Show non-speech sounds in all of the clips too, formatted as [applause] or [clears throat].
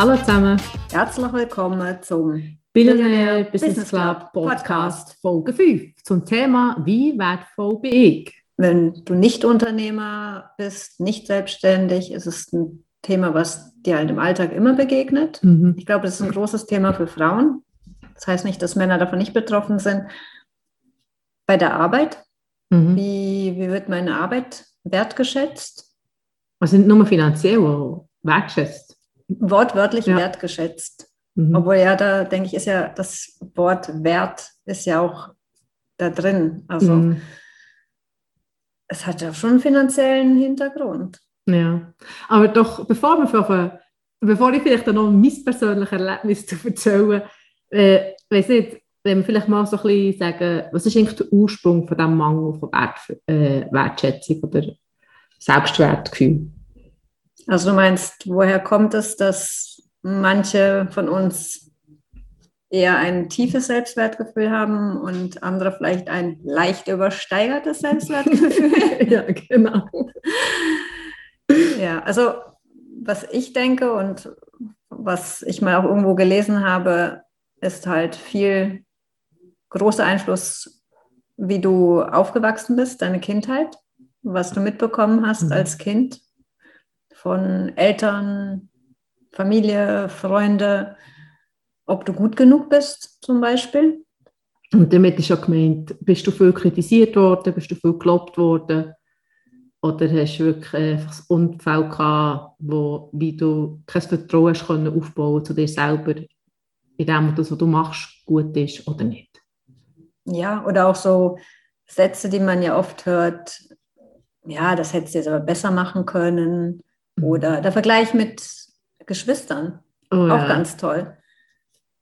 Hallo zusammen. Herzlich willkommen zum Billionaire Business Club Podcast Folge 5 zum Thema Wie wertvoll bin ich? Wenn du nicht Unternehmer bist, nicht selbstständig, ist es ein Thema, was dir halt im Alltag immer begegnet. Mhm. Ich glaube, das ist ein großes Thema für Frauen. Das heißt nicht, dass Männer davon nicht betroffen sind. Bei der Arbeit, Mhm. wie, wie wird meine Arbeit wertgeschätzt? Also nicht nur finanziell, auch wertschätzt. Wortwörtlich Ja. wertgeschätzt. Mhm. Obwohl ja, da denke ich, ist ja das Wort Wert ist ja auch da drin. Also Mhm. es hat ja schon einen finanziellen Hintergrund. Ja. Aber doch, bevor, wir von, bevor ich vielleicht noch mein persönliches Erlebnis [laughs] zu erzählen, äh, weiß nicht, wenn wir vielleicht mal so ein bisschen sagen, was ist eigentlich der Ursprung von diesem Mangel von Wert, äh, Wertschätzung oder Selbstwertgefühl? Also du meinst, woher kommt es, dass manche von uns eher ein tiefes Selbstwertgefühl haben und andere vielleicht ein leicht übersteigertes Selbstwertgefühl? [laughs] ja, genau. ja, also was ich denke und was ich mal auch irgendwo gelesen habe, ist halt viel großer Einfluss, wie du aufgewachsen bist, deine Kindheit, was du mitbekommen hast Mhm. als Kind von Eltern, Familie, Freunde, ob du gut genug bist zum Beispiel. Und damit ist ja gemeint, bist du viel kritisiert worden, bist du viel gelobt worden oder hast du wirklich einfach ein Unfall gehabt, wo, wie du kein Vertrauen hast können aufbauen zu dir selber, in dem, was du machst, gut ist oder nicht. Ja, oder auch so Sätze, die man ja oft hört, ja, das hättest du jetzt aber besser machen können. Oder der Vergleich mit Geschwistern, oh, auch ja. ganz toll.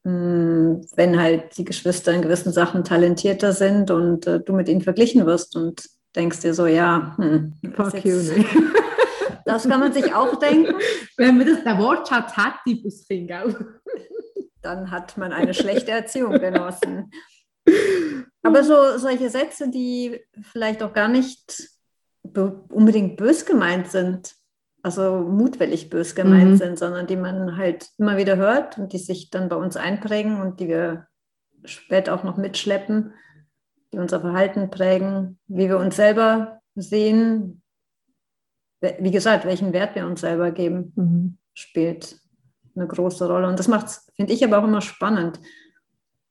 Hm, Wenn halt die Geschwister in gewissen Sachen talentierter sind und äh, du mit ihnen verglichen wirst und denkst dir so, ja, hm, das, Fuck ist you, jetzt, [laughs] das kann man sich auch denken. Wenn man das, den Wortschatz das Kind, gell? dann hat man eine schlechte Erziehung genossen. Aber so solche Sätze, die vielleicht auch gar nicht be unbedingt bös gemeint sind, also mutwillig bös gemeint Mhm. sind, sondern die man halt immer wieder hört und die sich dann bei uns einprägen und die wir später auch noch mitschleppen, die unser Verhalten prägen, wie wir uns selber sehen, wie gesagt, welchen Wert wir uns selber geben Mhm. spielt eine große Rolle. Und das macht finde ich, aber auch immer spannend.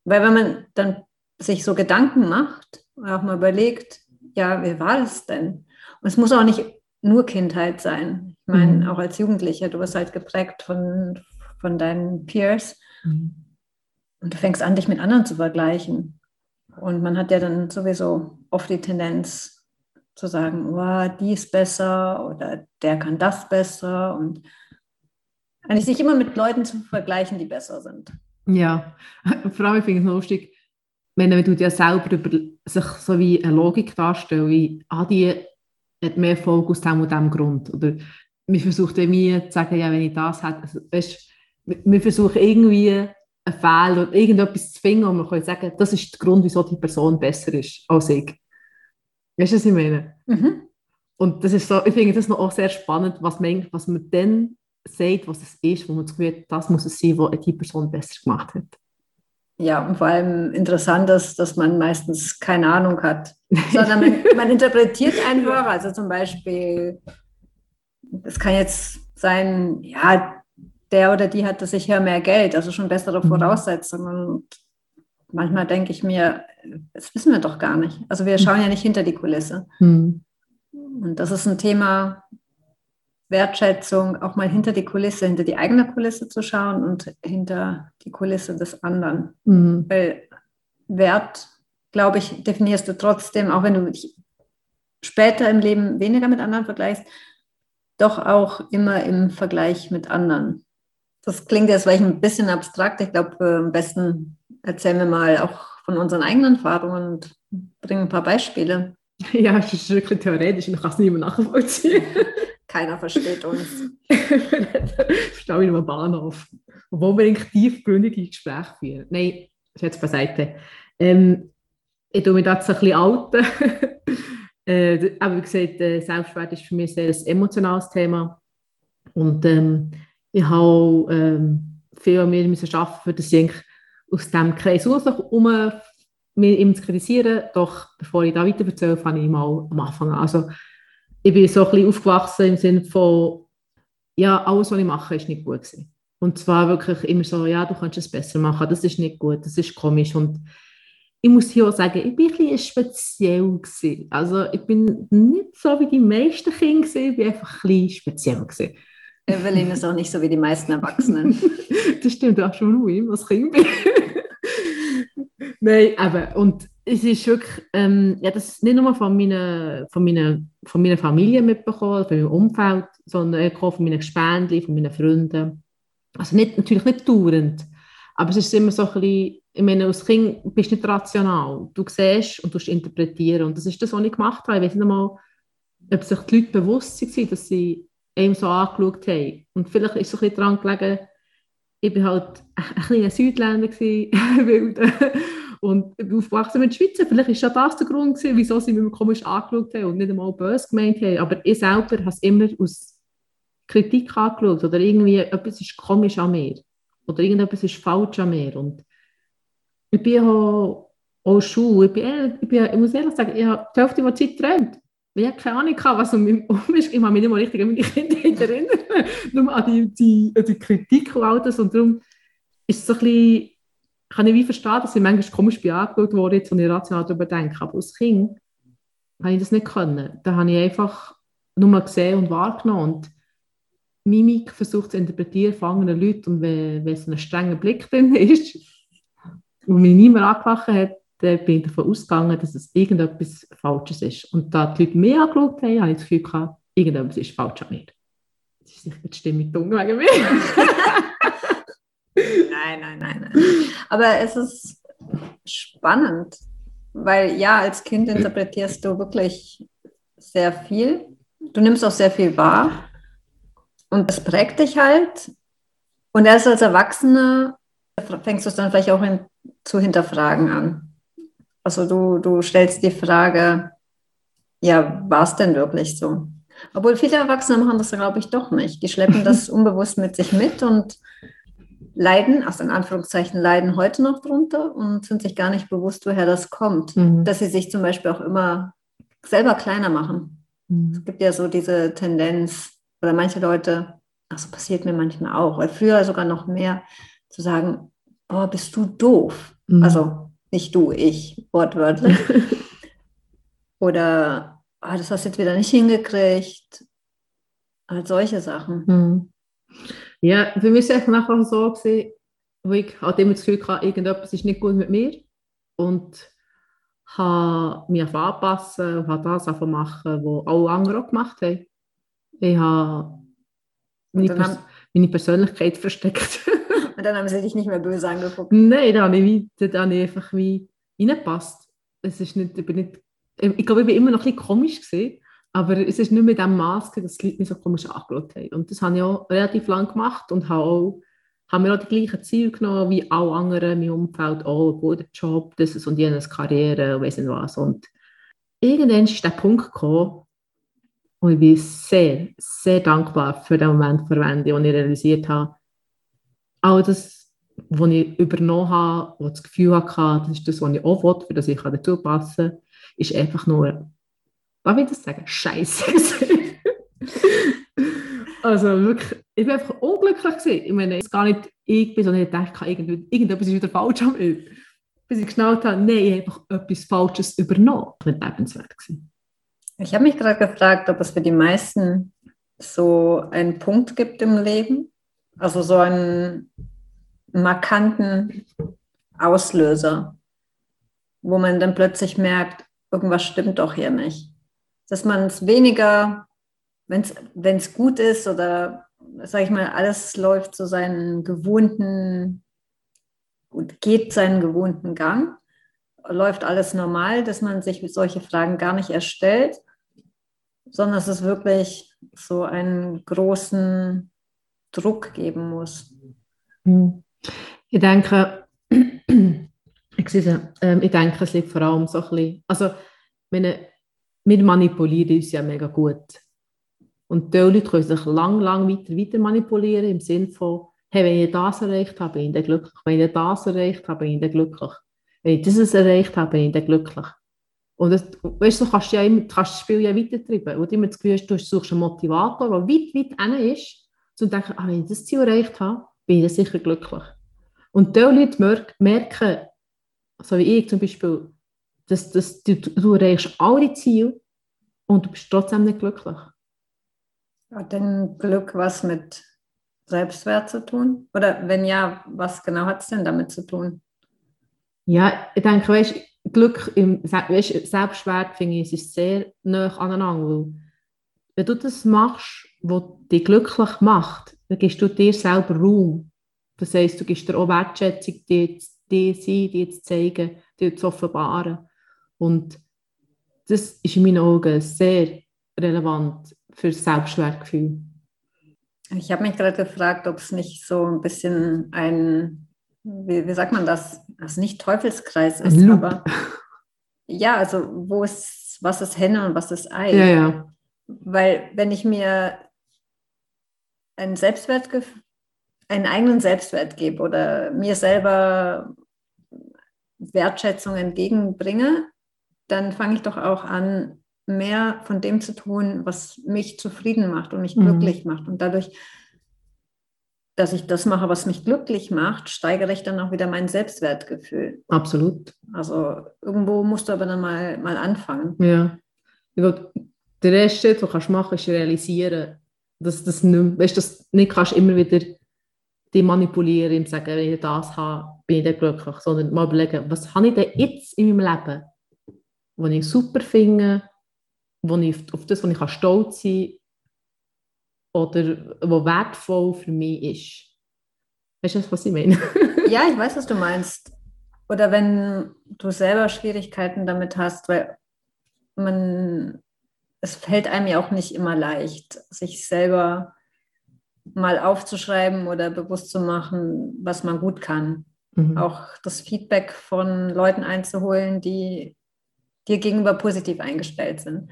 Weil wenn man dann sich so Gedanken macht und auch mal überlegt, ja, wie war das denn? Und es muss auch nicht nur Kindheit sein. Ich meine, Mhm. auch als Jugendlicher, du wirst halt geprägt von, von deinen Peers Mhm. und du fängst an, dich mit anderen zu vergleichen. Und man hat ja dann sowieso oft die Tendenz zu sagen, oh, die ist besser oder der kann das besser und eigentlich sich immer mit Leuten zu vergleichen, die besser sind. Ja, [laughs] vor allem finde ich es lustig, wenn man ja selber über sich so wie eine Logik darstellt, wie ah, die hat mehr Erfolg aus dem und dem Grund. Oder man versucht irgendwie zu sagen, ja, wenn ich das hätte, also, weißt, wir versuchen irgendwie einen Fehler oder irgendetwas zu finden, und man kann sagen, das ist der Grund, wieso die Person besser ist als ich. Weißt du, was ich meine? Mhm. Und das ist so, ich finde das noch auch sehr spannend, was man, was man dann sagt, was es ist, wo man das Gefühl hat, das muss es sein, was die Person besser gemacht hat. Ja, und vor allem interessant ist, dass man meistens keine Ahnung hat, [laughs] sondern man, man interpretiert einfach. Also zum Beispiel, es kann jetzt sein, ja, der oder die hatte sicher mehr Geld, also schon bessere Mhm. Voraussetzungen. Und manchmal denke ich mir, das wissen wir doch gar nicht. Also wir schauen ja nicht hinter die Kulisse. Hm. Und das ist ein Thema Wertschätzung, auch mal hinter die Kulisse, hinter die eigene Kulisse zu schauen und hinter die Kulisse des anderen. Mhm. Weil Wert, glaube ich, definierst du trotzdem, auch wenn du dich später im Leben weniger mit anderen vergleichst, doch auch immer im Vergleich mit anderen. Das klingt jetzt vielleicht ein bisschen abstrakt. Ich glaube, äh, am besten erzählen wir mal auch von unseren eigenen Erfahrungen und bringen ein paar Beispiele. [laughs] Ja, es ist wirklich theoretisch, ich kann es nicht mehr nachvollziehen. [laughs] Keiner versteht uns. Stau [laughs] ich am Bahnhof. Obwohl wir eigentlich tiefgründige Gespräche führen. Nein, ist jetzt beiseite. Ähm, ich tue mich jetzt ein bisschen alten. [laughs] äh, aber wie gesagt, äh, Selbstwert ist für mich sehr ein emotionales Thema. Und ähm, ich habe ähm, viel an mir müssen arbeiten, für das ich aus diesem Kreis raus, um mich zu kritisieren. Doch bevor ich da weiter erzähle, fange ich mal am Anfang an. Also, ich bin so ein bisschen aufgewachsen im Sinne von, ja, alles, was ich mache, ist nicht gut gewesen. Und zwar wirklich immer so, ja, du kannst es besser machen, das ist nicht gut, das ist komisch. Und ich muss hier auch sagen, ich bin ein bisschen speziell gewesen. Also ich bin nicht so wie die meisten Kinder gewesen, ich bin einfach ein bisschen speziell gewesen. Evelyn ist auch nicht so wie die meisten Erwachsenen. [laughs] das stimmt auch schon ruhig, was Kind bin. [laughs] Nein, eben. Und es ist wirklich, ähm, ja, das nicht nur von meiner, von meiner, von meiner Familie mitbekommen, von meinem Umfeld, sondern auch von meinen Gespendli, von meinen Freunden. Also nicht, natürlich nicht dauernd, aber es ist immer so ein bisschen, ich meine, als Kind bist du nicht rational. Du siehst und du interpretieren. Und das ist das, was ich gemacht habe. Ich weiß nicht mal, ob sich die Leute bewusst waren, dass sie einem so angeschaut haben. Und vielleicht ist es so ein bisschen daran gelegen, ich war halt ein kleiner Südländer, [laughs] und aufgewachsen mit Schweizer. Vielleicht war das der Grund, gewesen, wieso sie mich komisch angeschaut haben und nicht einmal böse gemeint haben. Aber ich selber habe es immer aus Kritik angeschaut oder irgendwie etwas ist komisch an mir oder irgendetwas ist falsch an mir. Und ich bin auch, auch Schule, ich, bin, ich, bin, ich muss ehrlich sagen, ich habe die Hälfte der Zeit geträumt. Ich habe keine Ahnung, was um mich herum ist. Ich kann mich nicht mal richtig an meine Kindheit erinnern. [laughs] Nur an die, die, die Kritik und all das. Und darum ist es so ein bisschen, kann ich wie verstehen, dass ich manchmal komisch bin wurde, jetzt, und ich rational darüber denke. Aber als Kind habe ich das nicht können. Da habe ich einfach nur gesehen und wahrgenommen. Und Mimik versucht zu interpretieren von anderen Leuten. Und wenn, wenn es ein strenger Blick drin ist und mich niemand angelacht hat, dann bin ich davon ausgegangen, dass es irgendetwas Falsches ist. Und da die Leute mich angeschaut haben, habe ich das Gefühl gehabt, irgendetwas ist falsch an mir. Das ist nicht die Stimme dumm wegen mir. [laughs] nein, nein, nein, nein. Aber es ist spannend, weil ja, als Kind interpretierst du wirklich sehr viel. Du nimmst auch sehr viel wahr und das prägt dich halt. Und erst als Erwachsener fängst du es dann vielleicht auch in, zu hinterfragen an. Also du, du stellst die Frage, ja, war es denn wirklich so? Obwohl viele Erwachsene machen das, glaube ich, doch nicht. Die schleppen das [laughs] unbewusst mit sich mit und leiden, also in Anführungszeichen leiden heute noch drunter und sind sich gar nicht bewusst, woher das kommt. Mhm. Dass sie sich zum Beispiel auch immer selber kleiner machen. Mhm. Es gibt ja so diese Tendenz, oder manche Leute, also passiert mir manchmal auch, weil früher sogar noch mehr, zu sagen, boah, bist du doof. Mhm. Also nicht du, ich, wortwörtlich. [laughs] Oder ah, das hast du jetzt wieder nicht hingekriegt. Halt solche Sachen. Ja, für mich ist es nachher so gewesen, wo ich halt immer das Gefühl hatte, irgendetwas ist nicht gut mit mir. Und habe mich anpassen und habe das machen, was alle anderen auch gemacht haben. Ich habe meine, Pers meine Persönlichkeit [laughs] versteckt. Und dann haben sie dich nicht mehr böse angeguckt. Nein, da habe ich, da habe ich einfach wie reingepasst. Es ist nicht, ich, bin nicht, ich glaube, ich war immer noch ein bisschen komisch gewesen, aber es ist nicht mit dem Maß, dass die Leute mich so komisch angeschaut haben. Und das habe ich auch relativ lange gemacht und habe, auch, habe mir auch die gleichen Ziele genommen wie alle anderen in meinem Umfeld. Oh, ein guter Job, das und jenes, Karriere, weiss nicht was. Und irgendwann ist der Punkt gekommen, und ich bin sehr, sehr dankbar für den Moment verwende, wo ich realisiert habe, all das, was ich übernommen habe, was das Gefühl hatte, das ist das, was ich auch will, für das ich dazu passen kann, ist einfach nur, will ich das sagen, scheiße [laughs] Also wirklich, ich bin einfach unglücklich gewesen. Ich meine, es gar nicht ich bin, sondern ich dachte, irgendetwas ist wieder falsch an mir. Bis ich geschnallt habe, nein, ich habe einfach etwas Falsches übernommen. Nicht lebenswert gewesen. Ich habe mich gerade gefragt, ob es für die meisten so einen Punkt gibt im Leben, also so einen markanten Auslöser, wo man dann plötzlich merkt, irgendwas stimmt doch hier nicht. Dass man es weniger, wenn es gut ist oder, sage ich mal, alles läuft so seinen gewohnten, gut, geht seinen gewohnten Gang, läuft alles normal, dass man sich solche Fragen gar nicht erstellt, sondern es ist wirklich so einen großen Druck geben muss. Hm. Ich denke, [clears throat] ähm, ich denke, es liegt vor allem so ein bisschen, also meine, wir manipulieren uns ja mega gut. Und die Leute können sich lang, lang weiter, weiter manipulieren im Sinne von, hey, wenn ich das erreicht habe, bin ich dann glücklich. Wenn ich das erreicht habe, bin ich dann glücklich. Wenn ich das erreicht habe, bin ich dann glücklich. Und das, weißt du, du kannst, ja immer, kannst das Spiel ja weitertreiben. Und immer das Gefühl hast, du suchst einen Motivator, der weit, weit hin ist, zu denken, ah, wenn ich das Ziel erreicht habe, bin ich dann sicher glücklich. Und diese Leute merken, so wie ich zum Beispiel, dass, dass du, du erreichst alle Ziele und du bist trotzdem nicht glücklich. Hat denn Glück was mit Selbstwert zu tun? Oder wenn ja, was genau hat es denn damit zu tun? Ja, ich denke, weißt, Glück im weißt, Selbstwert finde ich, ist sehr nah aneinander. Weil wenn du das machst, was dich glücklich macht, dann gibst du dir selber Raum. Das heisst, du gibst dir auch Wertschätzung, dir, dir sein, dir zu zeigen, dir zu offenbaren. Und das ist in meinen Augen sehr relevant für das Selbstwertgefühl. Ich habe mich gerade gefragt, ob es nicht so ein bisschen ein, wie, wie sagt man das, also nicht Teufelskreis ist, Loop. aber ja, also wo ist, was ist Henne und was ist Ei? Ja, ja. Weil wenn ich mir ein Selbstwertgefühl, einen eigenen Selbstwert gebe oder mir selber Wertschätzung entgegenbringe, dann fange ich doch auch an, mehr von dem zu tun, was mich zufrieden macht und mich mhm. glücklich macht. Und dadurch, dass ich das mache, was mich glücklich macht, steigere ich dann auch wieder mein Selbstwertgefühl. Absolut. Also irgendwo musst du aber dann mal, mal anfangen. Ja. Der erste Schritt, den du machen kannst, ist realisieren, dass das nicht, weißt, dass nicht kannst immer wieder die manipulieren und sagen, wenn ich das habe, bin ich dann glücklich, sondern mal überlegen, was habe ich denn jetzt in meinem Leben, was ich super finde, wo ich, auf das, was ich stolz sein kann oder was wertvoll für mich ist. Weißt du, was ich meine? [laughs] ja, ich weiß, was du meinst. Oder wenn du selber Schwierigkeiten damit hast, weil man, es fällt einem ja auch nicht immer leicht, sich selber mal aufzuschreiben oder bewusst zu machen, was man gut kann. Mhm. Auch das Feedback von Leuten einzuholen, die dir gegenüber positiv eingestellt sind.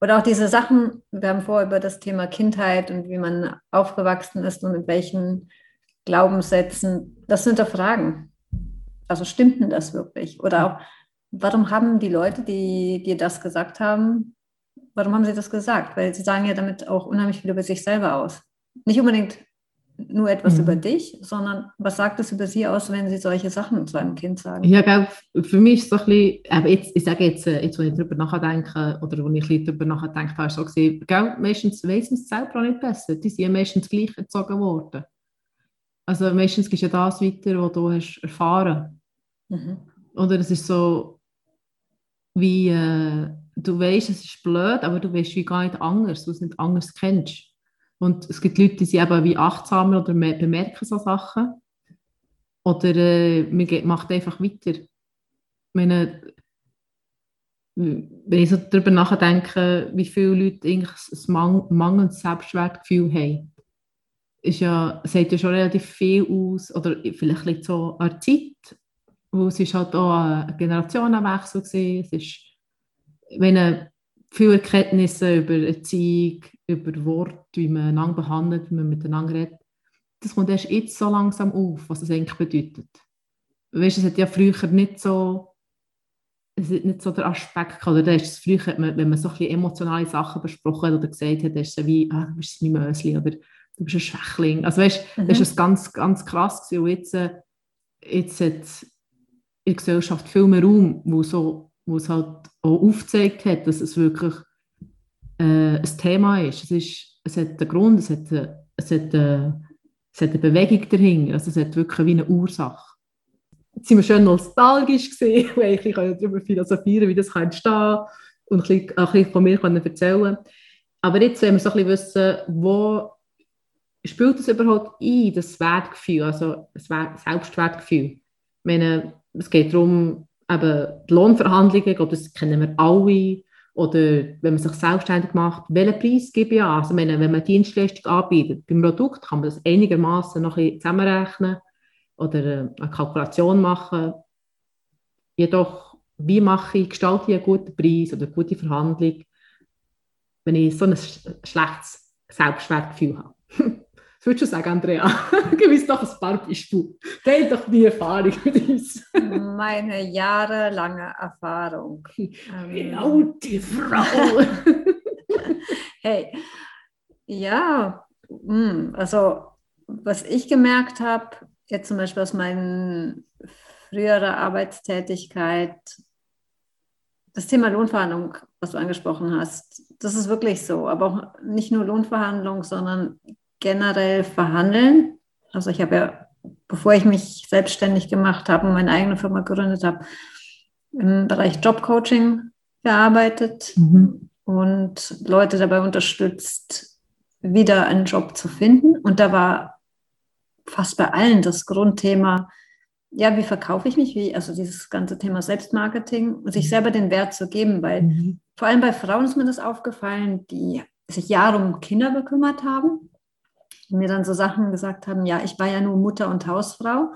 Oder auch diese Sachen, wir haben vorher über das Thema Kindheit und wie man aufgewachsen ist und mit welchen Glaubenssätzen, das sind da Fragen. Also stimmt denn das wirklich? Oder auch, warum haben die Leute, die dir das gesagt haben, warum haben sie das gesagt? Weil sie sagen ja damit auch unheimlich viel über sich selber aus. Nicht unbedingt nur etwas mhm. über dich, sondern was sagt es über sie aus, wenn sie solche Sachen zu einem Kind sagen? Ja, glaube, für mich ist es so ein bisschen, jetzt, ich sage jetzt, äh, jetzt, wenn ich darüber nachdenke, oder wenn ich ein darüber nachdenke, ich so gesehen, gell, meistens wissen sie es selber auch nicht besser. Die sind ja meistens gleich erzogen worden. Also meistens du ja das weiter, was du hast erfahren. Mhm. Oder es ist so, wie, äh, du weißt, es ist blöd, aber du weißt wie gar nicht anders, du es nicht anders kennst. Und es gibt Leute, die sind eben wie achtsamer oder bemerken so Sachen. Oder äh, man macht einfach weiter. Ich meine, wenn ich so darüber nachdenke, wie viele Leute eigentlich ein mang mangelndes Selbstwertgefühl haben, ist ja, sagt ja schon relativ viel aus, oder vielleicht liegt so an der Zeit, wo es halt auch ein Generationenwechsel war. Es ist, wenn viele Erkenntnisse über Erziehung, über Wort, wie man einander behandelt, wie man miteinander redet. Das kommt erst jetzt so langsam auf, was es eigentlich bedeutet. Weißt, es hat ja früher nicht so, es hat nicht so der Aspekt gehabt, oder ist es früher, wenn man so ein emotionale Sachen besprochen hat oder gesagt hat, ist es wie, ah, du bist mein Mösli oder du bist ein Schwächling. Also weißt, mhm. das ist ganz, ganz krass gewesen. Und jetzt, äh, jetzt hat in der Gesellschaft viel mehr Raum, wo, so, wo es halt auch aufgezeigt hat, dass es wirklich äh, ein Thema ist. Es, ist. es hat einen Grund, es hat, eine, es, hat eine, es hat eine Bewegung dahinter, also es hat wirklich wie eine Ursache. Jetzt sind wir schön nostalgisch gesehen, [laughs] weil ich darüber philosophieren, wie das entstehen kann und ein bisschen, ein bisschen von mir erzählen Aber jetzt wollen wir so ein bisschen wissen, wo spielt das überhaupt ein, das Wertgefühl, also das Selbstwertgefühl? Ich meine, es geht darum, eben die Lohnverhandlungen, glaube, das kennen wir alle, oder wenn man sich selbstständig macht, welchen Preis gebe ich an? Also meine, wenn man Dienstleistung anbietet, beim Produkt kann man das einigermaßen noch zusammenrechnen oder äh, eine Kalkulation machen. Jedoch, wie mache ich, gestalte ich einen guten Preis oder eine gute Verhandlung, wenn ich so ein schlechtes Selbstwertgefühl habe? [laughs] Was würdest du sagen, Andrea? [laughs] Uns doch ein paar Beispiele. Teil doch die Erfahrung mit uns. Meine jahrelange Erfahrung. [laughs] Genau, die Frau. [laughs] hey, ja, hm, also was ich gemerkt habe, jetzt zum Beispiel aus meiner früheren Arbeitstätigkeit, das Thema Lohnverhandlung, was du angesprochen hast, das ist wirklich so. Aber auch nicht nur Lohnverhandlung, sondern generell verhandeln. Also ich habe ja, bevor ich mich selbstständig gemacht habe und meine eigene Firma gegründet habe, im Bereich Jobcoaching gearbeitet mhm. und Leute dabei unterstützt, wieder einen Job zu finden. Und da war fast bei allen das Grundthema, ja, wie verkaufe ich mich, wie, also dieses ganze Thema Selbstmarketing und sich selber den Wert zu geben, weil mhm. vor allem bei Frauen ist mir das aufgefallen, die sich Jahre um Kinder gekümmert haben und mir dann so Sachen gesagt haben, ja, ich war ja nur Mutter und Hausfrau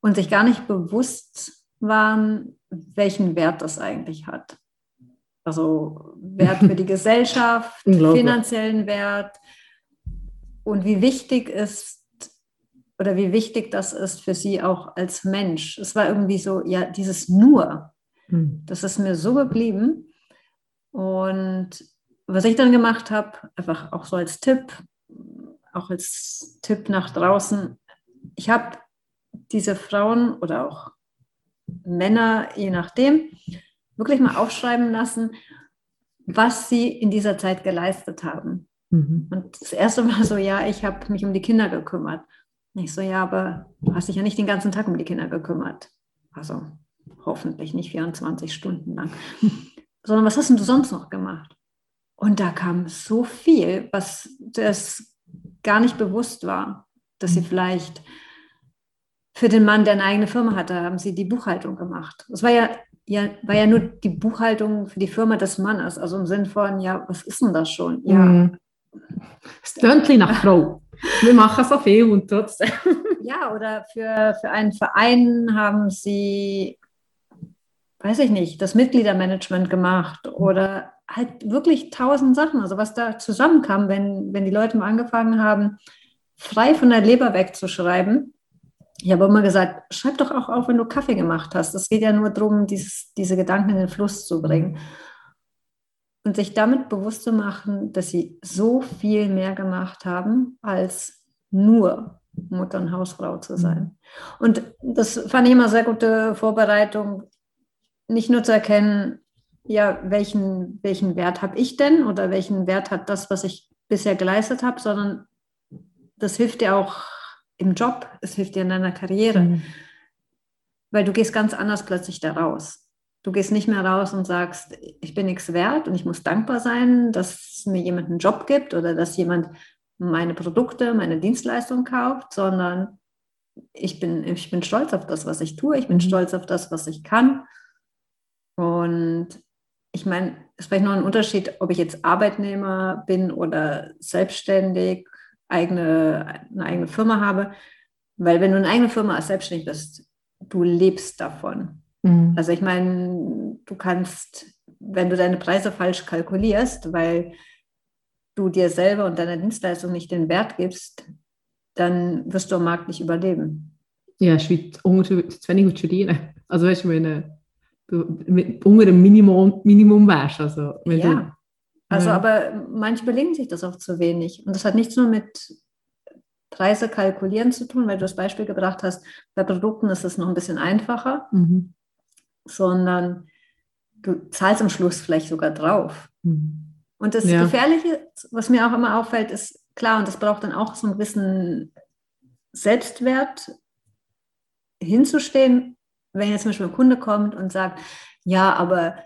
und sich gar nicht bewusst waren, welchen Wert das eigentlich hat. Also Wert für die [laughs] Gesellschaft, finanziellen Wert und wie wichtig ist oder wie wichtig das ist für sie auch als Mensch. Es war irgendwie so, ja, dieses Nur, hm. das ist mir so geblieben. Und was ich dann gemacht habe, einfach auch so als Tipp, auch als Tipp nach draußen, ich habe diese Frauen oder auch Männer, je nachdem, wirklich mal aufschreiben lassen, was sie in dieser Zeit geleistet haben. Mhm. Und das erste Mal so, ja, ich habe mich um die Kinder gekümmert. Und ich so, ja, aber du hast dich ja nicht den ganzen Tag um die Kinder gekümmert. Also hoffentlich nicht 24 Stunden lang. [laughs] Sondern was hast denn du sonst noch gemacht? Und da kam so viel, was das gar nicht bewusst war, dass sie mhm. vielleicht für den Mann, der eine eigene Firma hatte, haben sie die Buchhaltung gemacht. Das war ja ja, war ja nur die Buchhaltung für die Firma des Mannes. Also im Sinn von, ja, was ist denn das schon? Ja. Mm. Es tönt nach Frau. Wir machen so viel und trotzdem. [laughs] Ja, oder für, für einen Verein haben sie, weiß ich nicht, das Mitgliedermanagement gemacht oder halt wirklich tausend Sachen. Also was da zusammenkam, wenn, wenn die Leute mal angefangen haben, frei von der Leber wegzuschreiben ich habe immer gesagt, schreib doch auch auf, wenn du Kaffee gemacht hast. Es geht ja nur darum, dieses, diese Gedanken in den Fluss zu bringen. Und sich damit bewusst zu machen, dass sie so viel mehr gemacht haben, als nur Mutter und Hausfrau zu sein. Und das fand ich immer sehr gute Vorbereitung, nicht nur zu erkennen, ja, welchen, welchen Wert habe ich denn oder welchen Wert hat das, was ich bisher geleistet habe, sondern das hilft dir auch im Job, es hilft dir in deiner Karriere, mhm. weil du gehst ganz anders plötzlich da raus. Du gehst nicht mehr raus und sagst, ich bin nichts wert und ich muss dankbar sein, dass mir jemand einen Job gibt oder dass jemand meine Produkte, meine Dienstleistung kauft, sondern ich bin, ich bin stolz auf das, was ich tue, ich bin mhm. stolz auf das, was ich kann. Und ich meine, es ist vielleicht noch ein Unterschied, ob ich jetzt Arbeitnehmer bin oder selbstständig eigene, eine eigene Firma habe. Weil wenn du eine eigene Firma als selbstständig bist, du lebst davon. Mhm. Also ich meine, du kannst, wenn du deine Preise falsch kalkulierst, weil du dir selber und deiner Dienstleistung nicht den Wert gibst, dann wirst du am Markt nicht überleben. Ja, ungefähr zu wenig studieren. Also weißt du, wenn du mit, unter dem Minimum, Minimum wärst. Also, wenn ja. Du, also, ja. aber manche überlegen sich das auch zu wenig. Und das hat nichts nur mit Preise kalkulieren zu tun, weil du das Beispiel gebracht hast, bei Produkten ist es noch ein bisschen einfacher, mhm. sondern du zahlst am Schluss vielleicht sogar drauf. Mhm. Und das ja. Gefährliche, was mir auch immer auffällt, ist klar, und das braucht dann auch so einen gewissen Selbstwert hinzustehen, wenn jetzt zum Beispiel ein Kunde kommt und sagt, ja, aber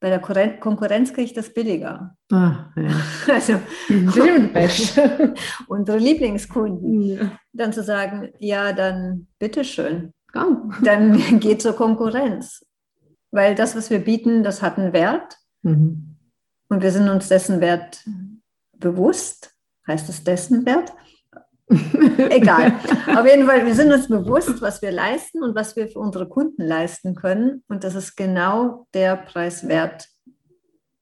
bei der Konkurrenz kriege ich das billiger. Ah, ja. [laughs] Also [laughs] unsere Lieblingskunden. Ja. Dann zu sagen, ja, dann bitteschön. Komm. Dann [laughs] geht zur Konkurrenz. Weil das, was wir bieten, das hat einen Wert. Mhm. Und wir sind uns dessen Wert bewusst, heißt es dessen Wert. [laughs] Egal. Auf jeden Fall, wir sind uns bewusst, was wir leisten und was wir für unsere Kunden leisten können. Und das ist genau der Preis wert,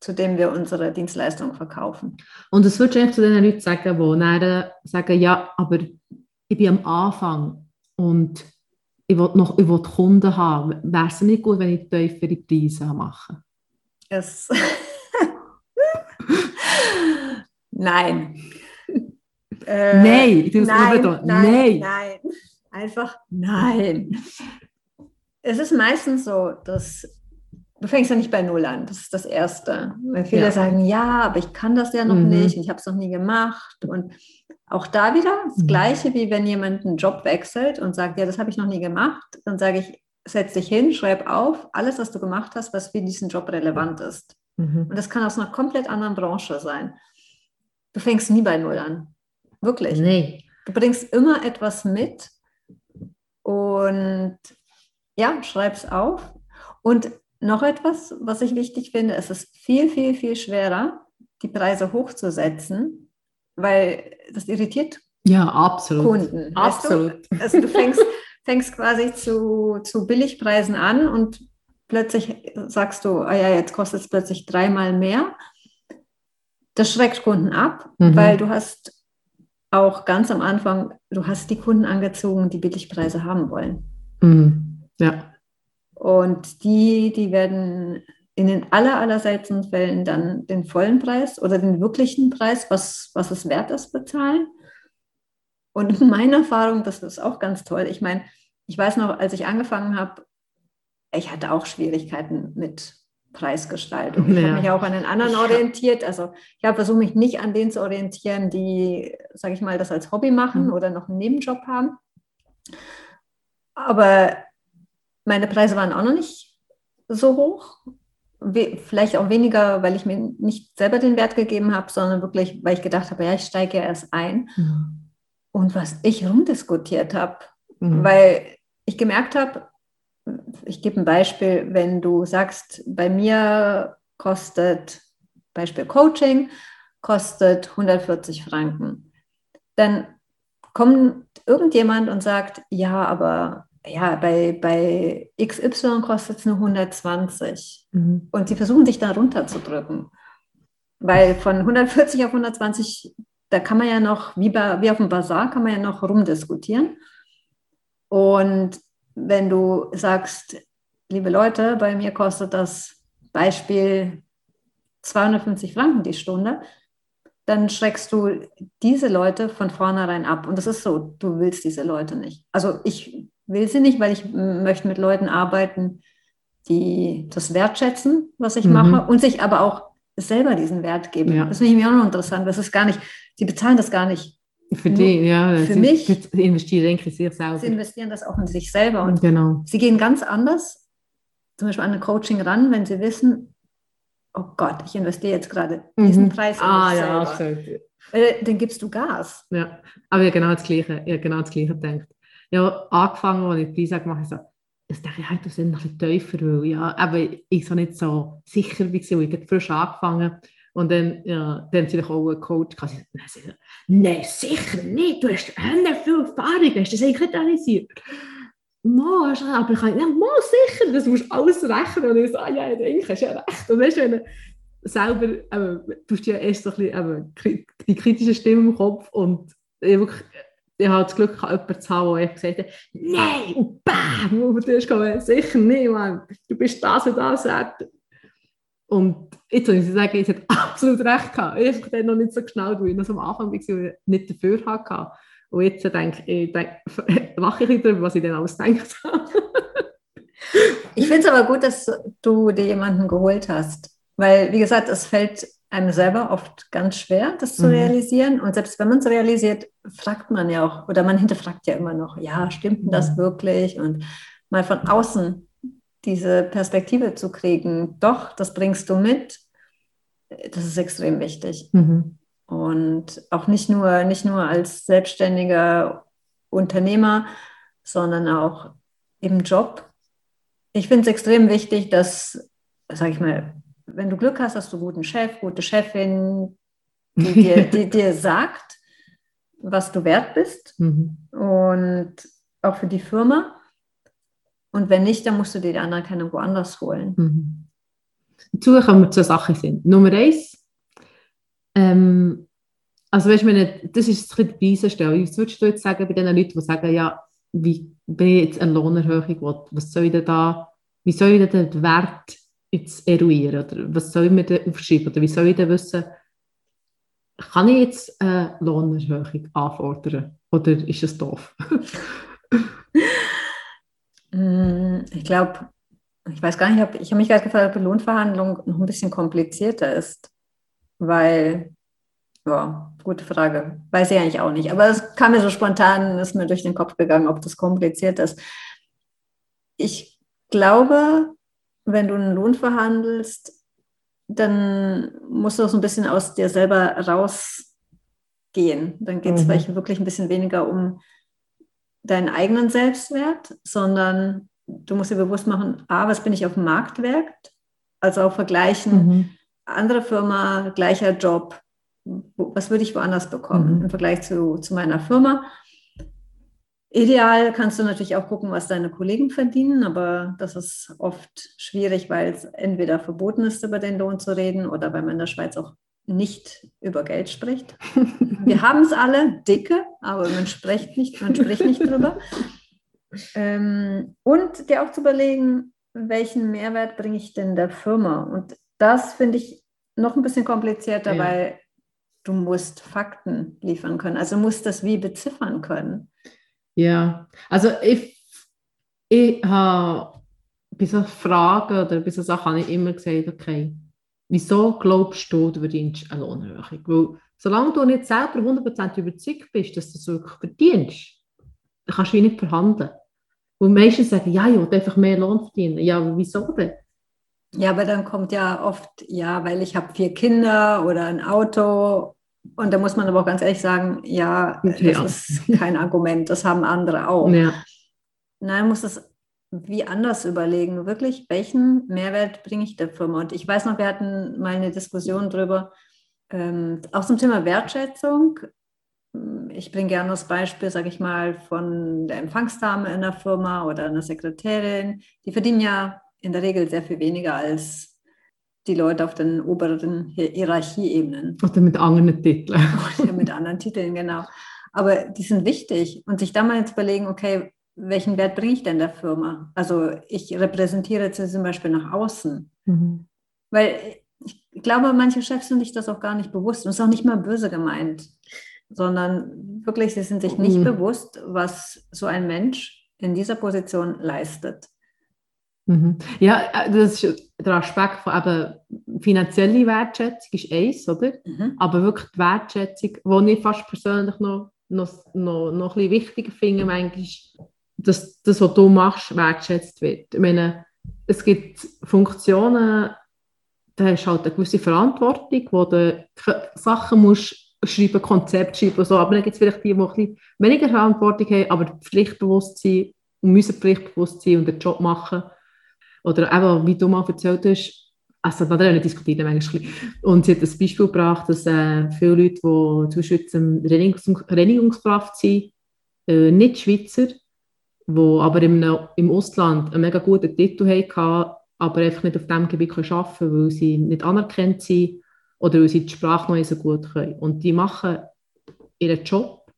zu dem wir unsere Dienstleistung verkaufen. Und würdest du eigentlich zu den Leuten sagen, die dann sagen, ja, aber ich bin am Anfang und ich will noch ich will Kunden haben. Wäre es nicht gut, wenn ich tiefere Preise mache? Es [laughs] nein. Äh, nein, ich nein, nein, nein, nein. Einfach nein. Es ist meistens so, dass du fängst ja nicht bei Null an. Das ist das Erste. Weil viele ja. sagen, ja, aber ich kann das ja noch mhm. nicht, ich habe es noch nie gemacht. Und auch da wieder das mhm. Gleiche, wie wenn jemand einen Job wechselt und sagt, ja, das habe ich noch nie gemacht. Dann sage ich, setz dich hin, schreib auf, alles, was du gemacht hast, was für diesen Job relevant ist. Mhm. Und das kann aus einer komplett anderen Branche sein. Du fängst nie bei Null an. Wirklich. Nee. Du bringst immer etwas mit und ja, schreib's auf. Und noch etwas, was ich wichtig finde, es ist viel, viel, viel schwerer, die Preise hochzusetzen, weil das irritiert ja, absolut. Kunden. Absolut. Du? Also du fängst, [laughs] fängst quasi zu, zu Billigpreisen an und plötzlich sagst du, ah ja, jetzt kostet es plötzlich dreimal mehr. Das schreckt Kunden ab, mhm. weil du hast auch ganz am Anfang, du hast die Kunden angezogen, die Billigpreise haben wollen. Mhm. Ja. Und die, die werden in den aller, aller seltenen Fällen dann den vollen Preis oder den wirklichen Preis, was, was es wert ist, bezahlen. Und meine Erfahrung, das ist auch ganz toll. Ich meine, ich weiß noch, als ich angefangen habe, ich hatte auch Schwierigkeiten mit Preisgestaltung. Ich ja. habe mich auch an den anderen orientiert. Also ich habe versucht, mich nicht an denen zu orientieren, die, sage ich mal, das als Hobby machen mhm. oder noch einen Nebenjob haben. Aber meine Preise waren auch noch nicht so hoch. Vielleicht auch weniger, weil ich mir nicht selber den Wert gegeben habe, sondern wirklich, weil ich gedacht habe, ja, ich steige ja erst ein. Mhm. Und was ich rumdiskutiert habe, mhm. weil ich gemerkt habe, ich gebe ein Beispiel, wenn du sagst, bei mir kostet, Beispiel Coaching, kostet 140 Franken, dann kommt irgendjemand und sagt, ja, aber ja, bei, bei XY kostet es nur 120. Mhm. Und sie versuchen dich da runterzudrücken. Weil von 140 auf 120, da kann man ja noch, wie, bei, wie auf dem Bazar, kann man ja noch rumdiskutieren. Und wenn du sagst, liebe Leute, bei mir kostet das Beispiel 250 Franken die Stunde, dann schreckst du diese Leute von vornherein ab. Und das ist so, du willst diese Leute nicht. Also ich will sie nicht, weil ich möchte mit Leuten arbeiten, die das wertschätzen, was ich mhm. mache und sich aber auch selber diesen Wert geben. Ja. Das finde ich mir auch noch interessant. Das ist gar nicht, sie bezahlen das gar nicht für die, ja. Für sie, mich. Investieren in sich selber. Sie investieren das auch in sich selber. Und genau. sie gehen ganz anders, zum Beispiel an ein Coaching ran, wenn sie wissen, oh Gott, ich investiere jetzt gerade diesen mhm. Preis ah, ja, selber. Äh, dann gibst du Gas. Ja, aber ja, genau das Gleiche. Ja, genau das Gleiche gedacht. Ja, angefangen, als ich die Preise gemacht habe, so, ich dachte, ja, du sind noch ein bisschen tiefer, weil ja, aber ich so nicht so sicher wie ich habe frisch angefangen und dann, ja, dann natürlich auch ein Coach quasi, nein, sicher nicht, du hast viel Erfahrung, hast das eigentlich nicht realisiert. Mo, aber ich kann ja, sicher, das musst du alles rechnen. Und ich so, ah, ja, eigentlich hast du ja recht. Und weißt selber, eben, du hast ja erst so ein bisschen eben, die kritische Stimme im Kopf und ich, wirklich, ich habe das Glück, jemanden zu haben, der gesagt hat, nein, und bam, und du hast sicher nicht, Mann, du bist das und das wert. Und jetzt muss ich sagen, ich hatte [laughs] absolut recht gehabt. Ich habe dann noch nicht so geschnallt, weil ich noch am Anfang war, nicht dafür hatte. Und jetzt denke ich, denke, lache ich darüber, [laughs] was ich dann alles gedacht habe. ich finde es aber gut, dass du dir jemanden geholt hast. Weil, wie gesagt, es fällt einem selber oft ganz schwer, das zu mhm. realisieren. Und selbst wenn man es realisiert, fragt man ja auch, oder man hinterfragt ja immer noch, ja, stimmt denn das mhm. wirklich? Und mal von außen diese Perspektive zu kriegen, doch, das bringst du mit, das ist extrem wichtig. Mhm. Und auch nicht nur, nicht nur als selbstständiger Unternehmer, sondern auch im Job. Ich finde es extrem wichtig, dass, sage ich mal, wenn du Glück hast, hast du einen guten Chef, gute Chefin, die [laughs] dir, die dir sagt, was du wert bist mhm. und auch für die Firma. Und wenn nicht, dann musst du dir die Anerkennung woanders holen. Mhm. Dazu kommen wir zu Sachen sind. Nummer eins, ähm, also weißt du, das ist ein die Preisenstelle. Was würdest du jetzt sagen bei den Leuten, die sagen, ja, wie bin ich jetzt eine Lohnerhöhung will, was soll ich denn da, wie soll ich denn den Wert jetzt eruieren oder was soll ich mir denn aufschreiben oder wie soll ich denn wissen, kann ich jetzt eine Lohnerhöhung anfordern oder ist es doof? [laughs] Mm, ich glaube, ich weiß gar nicht, ob, ich habe mich gerade gefragt, ob die Lohnverhandlung noch ein bisschen komplizierter ist, weil, ja, gute Frage, weiß ich eigentlich auch nicht, aber es kam mir so spontan, ist mir durch den Kopf gegangen, ob das kompliziert ist. Ich glaube, wenn du einen Lohn verhandelst, dann musst du auch so ein bisschen aus dir selber rausgehen. Dann geht es mhm. vielleicht wirklich ein bisschen weniger um deinen eigenen Selbstwert, sondern du musst dir bewusst machen, a, was bin ich auf dem Markt wert? Also auch vergleichen, mhm. andere Firma, gleicher Job, was würde ich woanders bekommen mhm. im Vergleich zu, zu meiner Firma? Ideal kannst du natürlich auch gucken, was deine Kollegen verdienen, aber das ist oft schwierig, weil es entweder verboten ist, über den Lohn zu reden oder weil man in der Schweiz auch nicht über Geld spricht. Wir haben es alle, dicke, aber man spricht nicht, man spricht nicht drüber. Ähm, und dir auch zu überlegen, welchen Mehrwert bringe ich denn der Firma? Und das finde ich noch ein bisschen komplizierter, ja. weil du musst Fakten liefern können. Also musst das wie beziffern können. Ja, also ich, ich habe bei so Fragen oder bei so Sachen habe ich immer gesagt, okay, wieso glaubst du, du verdienst eine Lohnerhöhung? Weil solange du nicht selber 100% überzeugt bist, dass du es wirklich verdienst, dann kannst du nicht verhandeln. Und meistens sagen, ja, ich will einfach mehr Lohn verdienen. Ja, aber wieso denn? Ja, aber dann kommt ja oft, ja, weil ich habe vier Kinder oder ein Auto und da muss man aber auch ganz ehrlich sagen, ja, das ja. ist kein Argument, das haben andere auch. Ja. Nein, muss es wie anders überlegen, wirklich, welchen Mehrwert bringe ich der Firma? Und ich weiß noch, wir hatten mal eine Diskussion darüber, ähm, auch zum Thema Wertschätzung. Ich bringe gerne das Beispiel, sage ich mal, von der Empfangsdame in der Firma oder einer Sekretärin. Die verdienen ja in der Regel sehr viel weniger als die Leute auf den oberen Hierarchieebenen. Oder mit anderen Titeln. [laughs] Oder mit anderen Titeln, genau. Aber die sind wichtig. Und sich da mal zu überlegen, okay, welchen Wert bringe ich denn der Firma? Also ich repräsentiere jetzt zum Beispiel nach außen. Mhm. Weil ich glaube, manche Chefs sind sich das auch gar nicht bewusst. Und es ist auch nicht mal böse gemeint, sondern wirklich, sie sind sich nicht mhm. bewusst, was so ein Mensch in dieser Position leistet. Mhm. Ja, äh, das ist der Aspekt von eben finanzielle Wertschätzung ist eins, oder? Mhm. Aber wirklich die Wertschätzung, die ich fast persönlich noch, noch, noch, noch ein bisschen wichtiger finde, manchmal dass das, was du machst, wertschätzt wird. Ich meine, es gibt Funktionen, da hast du halt eine gewisse Verantwortung, wo du Sachen musst schreiben, Konzept schreiben so, aber dann gibt es vielleicht die, die ein bisschen weniger Verantwortung haben, aber Pflichtbewusstsein und müssen Pflichtbewusstsein und den Job machen oder eben, wie du mal erzählt hast, also darüber diskutieren manchmal. Und sie hat das Beispiel gebracht, dass äh, viele Leute, die zum Beispiel Reinigungs Reinigungskraft sind, äh, nicht Schweizer, die aber im, im Ausland einen mega guten Titel hatten, aber einfach nicht auf diesem Gebiet arbeiten können, weil sie nicht anerkannt sind oder weil sie die Sprache noch nicht so gut können. Und die machen ihren Job,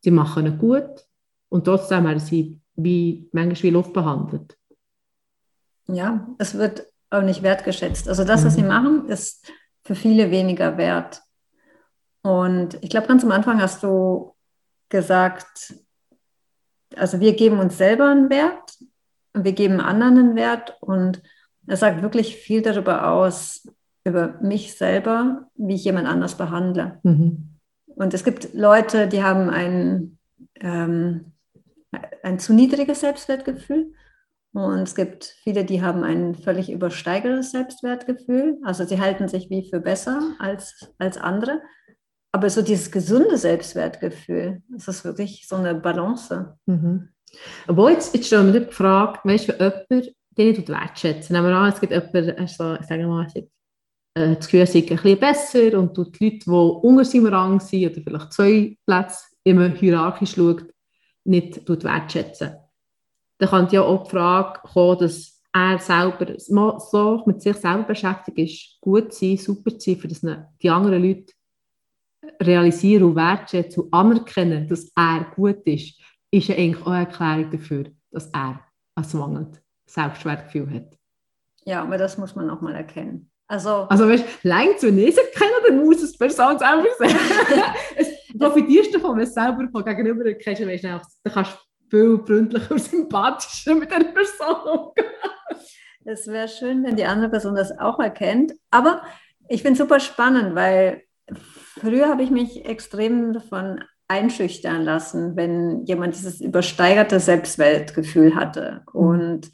sie machen ihn gut und trotzdem werden sie wie, manchmal wie Luft behandelt ja, es wird auch nicht wertgeschätzt. Also das, was sie mhm. machen, ist für viele weniger wert. Und ich glaube, ganz am Anfang hast du gesagt, also wir geben uns selber einen Wert und wir geben anderen einen Wert und es sagt wirklich viel darüber aus, über mich selber, wie ich jemand anders behandle. Mhm. Und es gibt Leute, die haben ein, ähm, ein zu niedriges Selbstwertgefühl und es gibt viele, die haben ein völlig übersteigertes Selbstwertgefühl. Also sie halten sich wie für besser als, als andere. Aber so dieses gesunde Selbstwertgefühl, das ist wirklich so eine Balance. Mhm. Aber jetzt, jetzt stellen wir die Frage, weißt du, jemand, den ich wertschätzen Nehmen wir an, es gibt jemanden, also, sagen wir mal, das Gefühl, sei ein bisschen besser und die Leute, die unter seinem Rang sind oder vielleicht zwei Plätze immer hierarchisch schaut, nicht wertschätzen. Dann kann ja auch die Frage kommen, dass er selber so mit sich selber beschäftigt ist, gut zu sein, super zu sein, für das die anderen Leute realisieren und wertschätzen und anerkennen, dass er gut ist, ist ja eigentlich auch eine Erklärung dafür, dass er ein mangelndes Selbstwertgefühl hat. Ja, aber das muss man auch mal erkennen. Also, also weißt du, längt es, nicht erkennen, dann muss es die Person selber sehen. [laughs] du profitierst davon, wenn du es selber von gegenüber erkennst, weißt du, dann kannst du viel freundlicher und sympathischer mit der Person umgehen. Es wäre schön, wenn die andere Person das auch erkennt. Aber ich finde es super spannend, weil früher habe ich mich extrem davon einschüchtern lassen, wenn jemand dieses übersteigerte Selbstweltgefühl hatte. Mhm. Und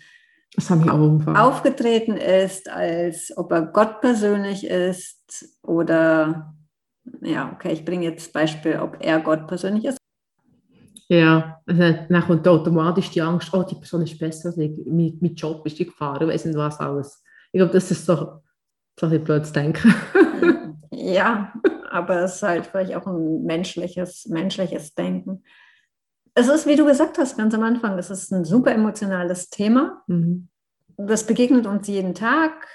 aufgetreten ist, als ob er Gott persönlich ist oder, ja, okay, ich bringe jetzt Beispiel, ob er Gott persönlich ist. Ja, also dann kommt automatisch die Angst, oh, die Person ist besser als ich, mein, mein Job ist die Gefahr, ich weiß nicht was alles. Ich glaube, das ist so, so ein blöd zu denken. [laughs] ja, [laughs] aber es ist halt vielleicht auch ein menschliches, menschliches Denken es ist, wie du gesagt hast, ganz am Anfang, es ist ein super emotionales Thema. Mhm. Das begegnet uns jeden Tag.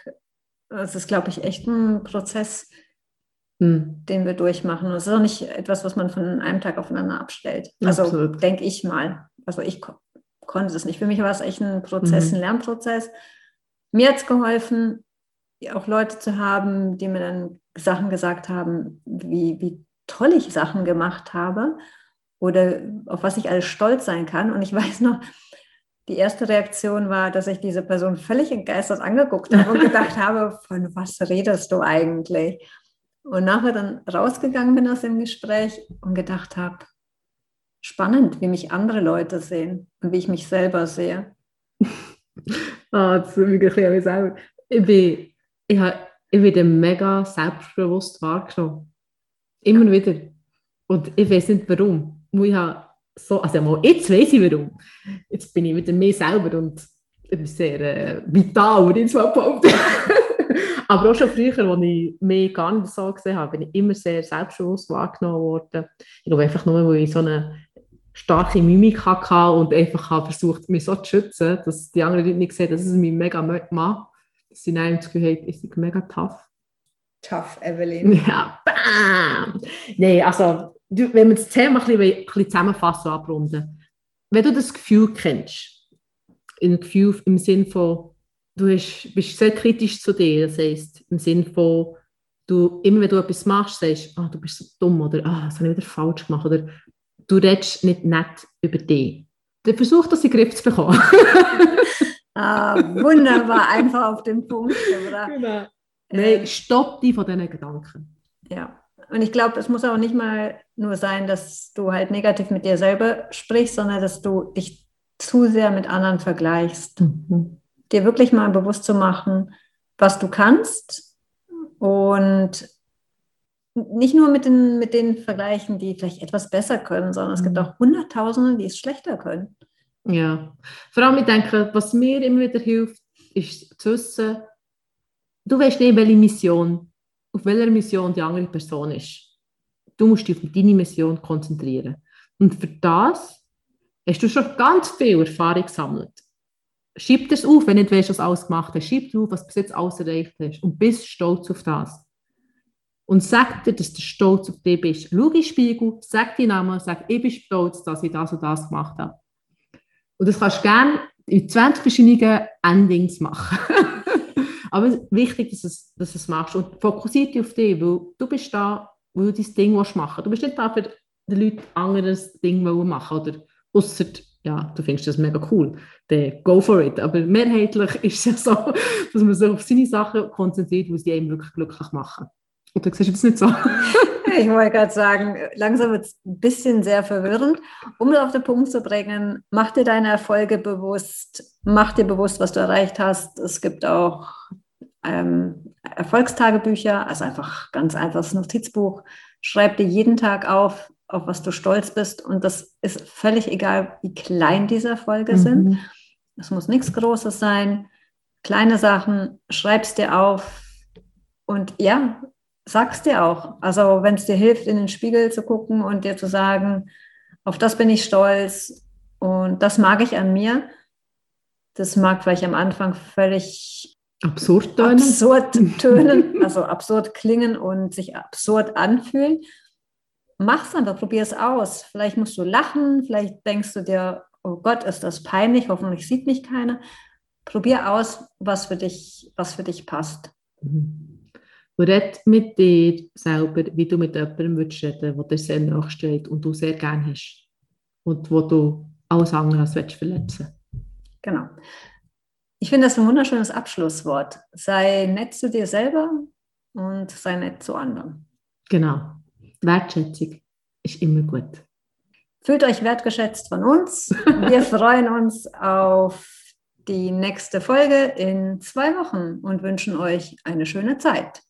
Es ist, glaube ich, echt ein Prozess, mhm. den wir durchmachen. Es ist auch nicht etwas, was man von einem Tag aufeinander abstellt. Also denke ich mal. Also ich ko konnte es nicht. Für mich war es echt ein Prozess, mhm. ein Lernprozess. Mir hat es geholfen, auch Leute zu haben, die mir dann Sachen gesagt haben, wie, wie toll ich Sachen gemacht habe oder auf was ich alles stolz sein kann. Und ich [laughs] weiß noch, die erste Reaktion war, dass ich diese Person völlig entgeistert angeguckt habe und gedacht [laughs] habe, von was redest du eigentlich? Und nachher dann rausgegangen bin aus dem Gespräch und gedacht habe, spannend, wie mich andere Leute sehen und wie ich mich selber sehe. [laughs] ah, das ist wirklich selber. Ich bin, ich, habe, ich bin mega selbstbewusst wahrgenommen. Immer wieder. Und ich weiß nicht warum ich so, also mal, jetzt weiß ich warum. Jetzt bin ich wieder mehr selber und sehr äh, vital, würde ich mal behaupten. [laughs] Aber auch schon früher, als ich mich gar nicht so gesehen habe, bin ich immer sehr selbstbewusst wahrgenommen worden. Ich glaube einfach nur, weil ich so eine starke Mimik hatte und einfach habe versucht, mich so zu schützen, dass die anderen Leute nicht sehen, dass es mich mega macht. Sie dann das Gefühl haben, ich mega tough. Tough, Evelyn. [laughs] Ja, bam! Nein, also wenn wir das Thema ein bisschen, ein bisschen zusammenfassen und abrunden, wenn du das Gefühl kennst, ein Gefühl im Sinn von, du hast, bist sehr kritisch zu dir, das heisst, im Sinn von, du, immer wenn du etwas machst, sagst, ah, du bist so dumm oder ah, das habe ich wieder falsch gemacht oder du redest nicht nett über dich. Dann versuch das in den Griff zu bekommen. [laughs] ah, wunderbar, einfach auf den Punkt gebracht. Genau. Nein, ähm, stopp die von diesen Gedanken. Ja, und ich glaube, es muss auch nicht mal nur sein, dass du halt negativ mit dir selber sprichst, sondern dass du dich zu sehr mit anderen vergleichst. Mhm. Dir wirklich mal bewusst zu machen, was du kannst und nicht nur mit den, mit den Vergleichen, die vielleicht etwas besser können, sondern es gibt mhm. auch Hunderttausende, die es schlechter können. Ja, vor allem ich denke, was mir immer wieder hilft, ist zu wissen, du weißt nicht, welche Mission auf welcher Mission die andere Person ist. Du musst dich auf deine Mission konzentrieren. Und für das hast du schon ganz viel Erfahrung gesammelt. Schieb das auf, wenn du nicht weißt, was alles gemacht hast. Schieb auf, was du bis jetzt alles erreicht hast. Und bist stolz auf das. Und sag dir, dass du stolz auf dich bist. Schau in den Spiegel, sag deinen Namen, sag, ich bin stolz, dass ich das und das gemacht habe. Und das kannst du gerne in 20 verschiedenen Endings machen. [laughs] Aber wichtig, dass du es, machst und fokussiert dich auf dich, weil du bist da, weil du dein Ding machen willst. Du bist nicht da, für die Leute anderes Ding machen oder außer ja, du findest das mega cool, dann go for it. Aber mehrheitlich [laughs] ist es ja so, dass man sich auf seine Sachen konzentriert, die einem wirklich glücklich machen. Du siehst du das nicht so? [laughs] ich wollte gerade sagen, langsam wird es ein bisschen sehr verwirrend. Um es auf den Punkt zu bringen, mach dir deine Erfolge bewusst, mach dir bewusst, was du erreicht hast. Es gibt auch ähm, Erfolgstagebücher, also einfach ganz einfaches Notizbuch. Schreib dir jeden Tag auf, auf was du stolz bist. Und das ist völlig egal, wie klein diese Erfolge mhm. sind. Es muss nichts Großes sein. Kleine Sachen, schreib es dir auf. Und ja, sag's dir auch. Also wenn es dir hilft, in den Spiegel zu gucken und dir zu sagen, auf das bin ich stolz und das mag ich an mir. Das mag vielleicht am Anfang völlig absurd tönen, absurd [laughs] tönen also absurd klingen und sich absurd anfühlen. Mach's einfach, probier es aus. Vielleicht musst du lachen, vielleicht denkst du dir, oh Gott, ist das peinlich, hoffentlich sieht mich keiner. Probier aus, was für dich, was für dich passt. Mhm. Red mit dir selber, wie du mit jemandem willst reden der dir sehr nachsteht und du sehr gerne hast. Und wo du alles andere als willst verletzen Genau. Ich finde das ein wunderschönes Abschlusswort. Sei nett zu dir selber und sei nett zu anderen. Genau. Wertschätzung ist immer gut. Fühlt euch wertgeschätzt von uns. [laughs] Wir freuen uns auf die nächste Folge in zwei Wochen und wünschen euch eine schöne Zeit.